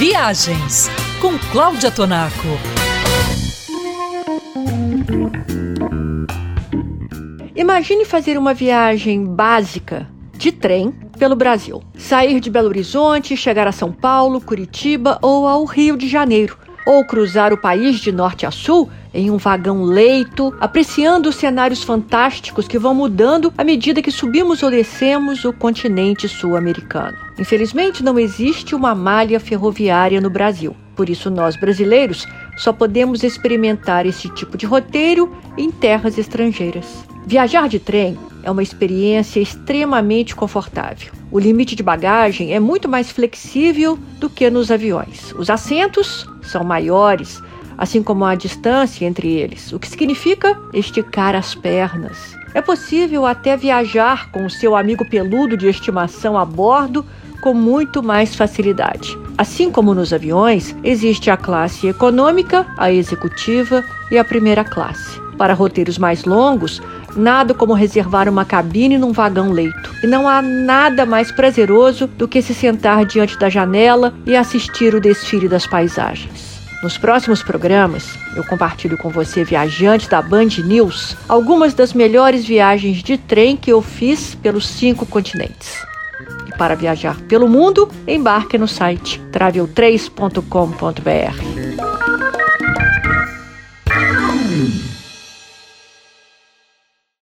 Viagens com Cláudia Tonaco. Imagine fazer uma viagem básica de trem pelo Brasil. Sair de Belo Horizonte, chegar a São Paulo, Curitiba ou ao Rio de Janeiro. Ou cruzar o país de norte a sul em um vagão leito, apreciando os cenários fantásticos que vão mudando à medida que subimos ou descemos o continente sul-americano. Infelizmente, não existe uma malha ferroviária no Brasil. Por isso, nós brasileiros só podemos experimentar esse tipo de roteiro em terras estrangeiras. Viajar de trem é uma experiência extremamente confortável. O limite de bagagem é muito mais flexível do que nos aviões. Os assentos são maiores, assim como a distância entre eles, o que significa esticar as pernas. É possível até viajar com o seu amigo peludo de estimação a bordo com muito mais facilidade. Assim como nos aviões, existe a classe econômica, a executiva e a primeira classe. Para roteiros mais longos, Nada como reservar uma cabine num vagão-leito. E não há nada mais prazeroso do que se sentar diante da janela e assistir o desfile das paisagens. Nos próximos programas, eu compartilho com você, viajante da Band News, algumas das melhores viagens de trem que eu fiz pelos cinco continentes. E para viajar pelo mundo, embarque no site travel3.com.br.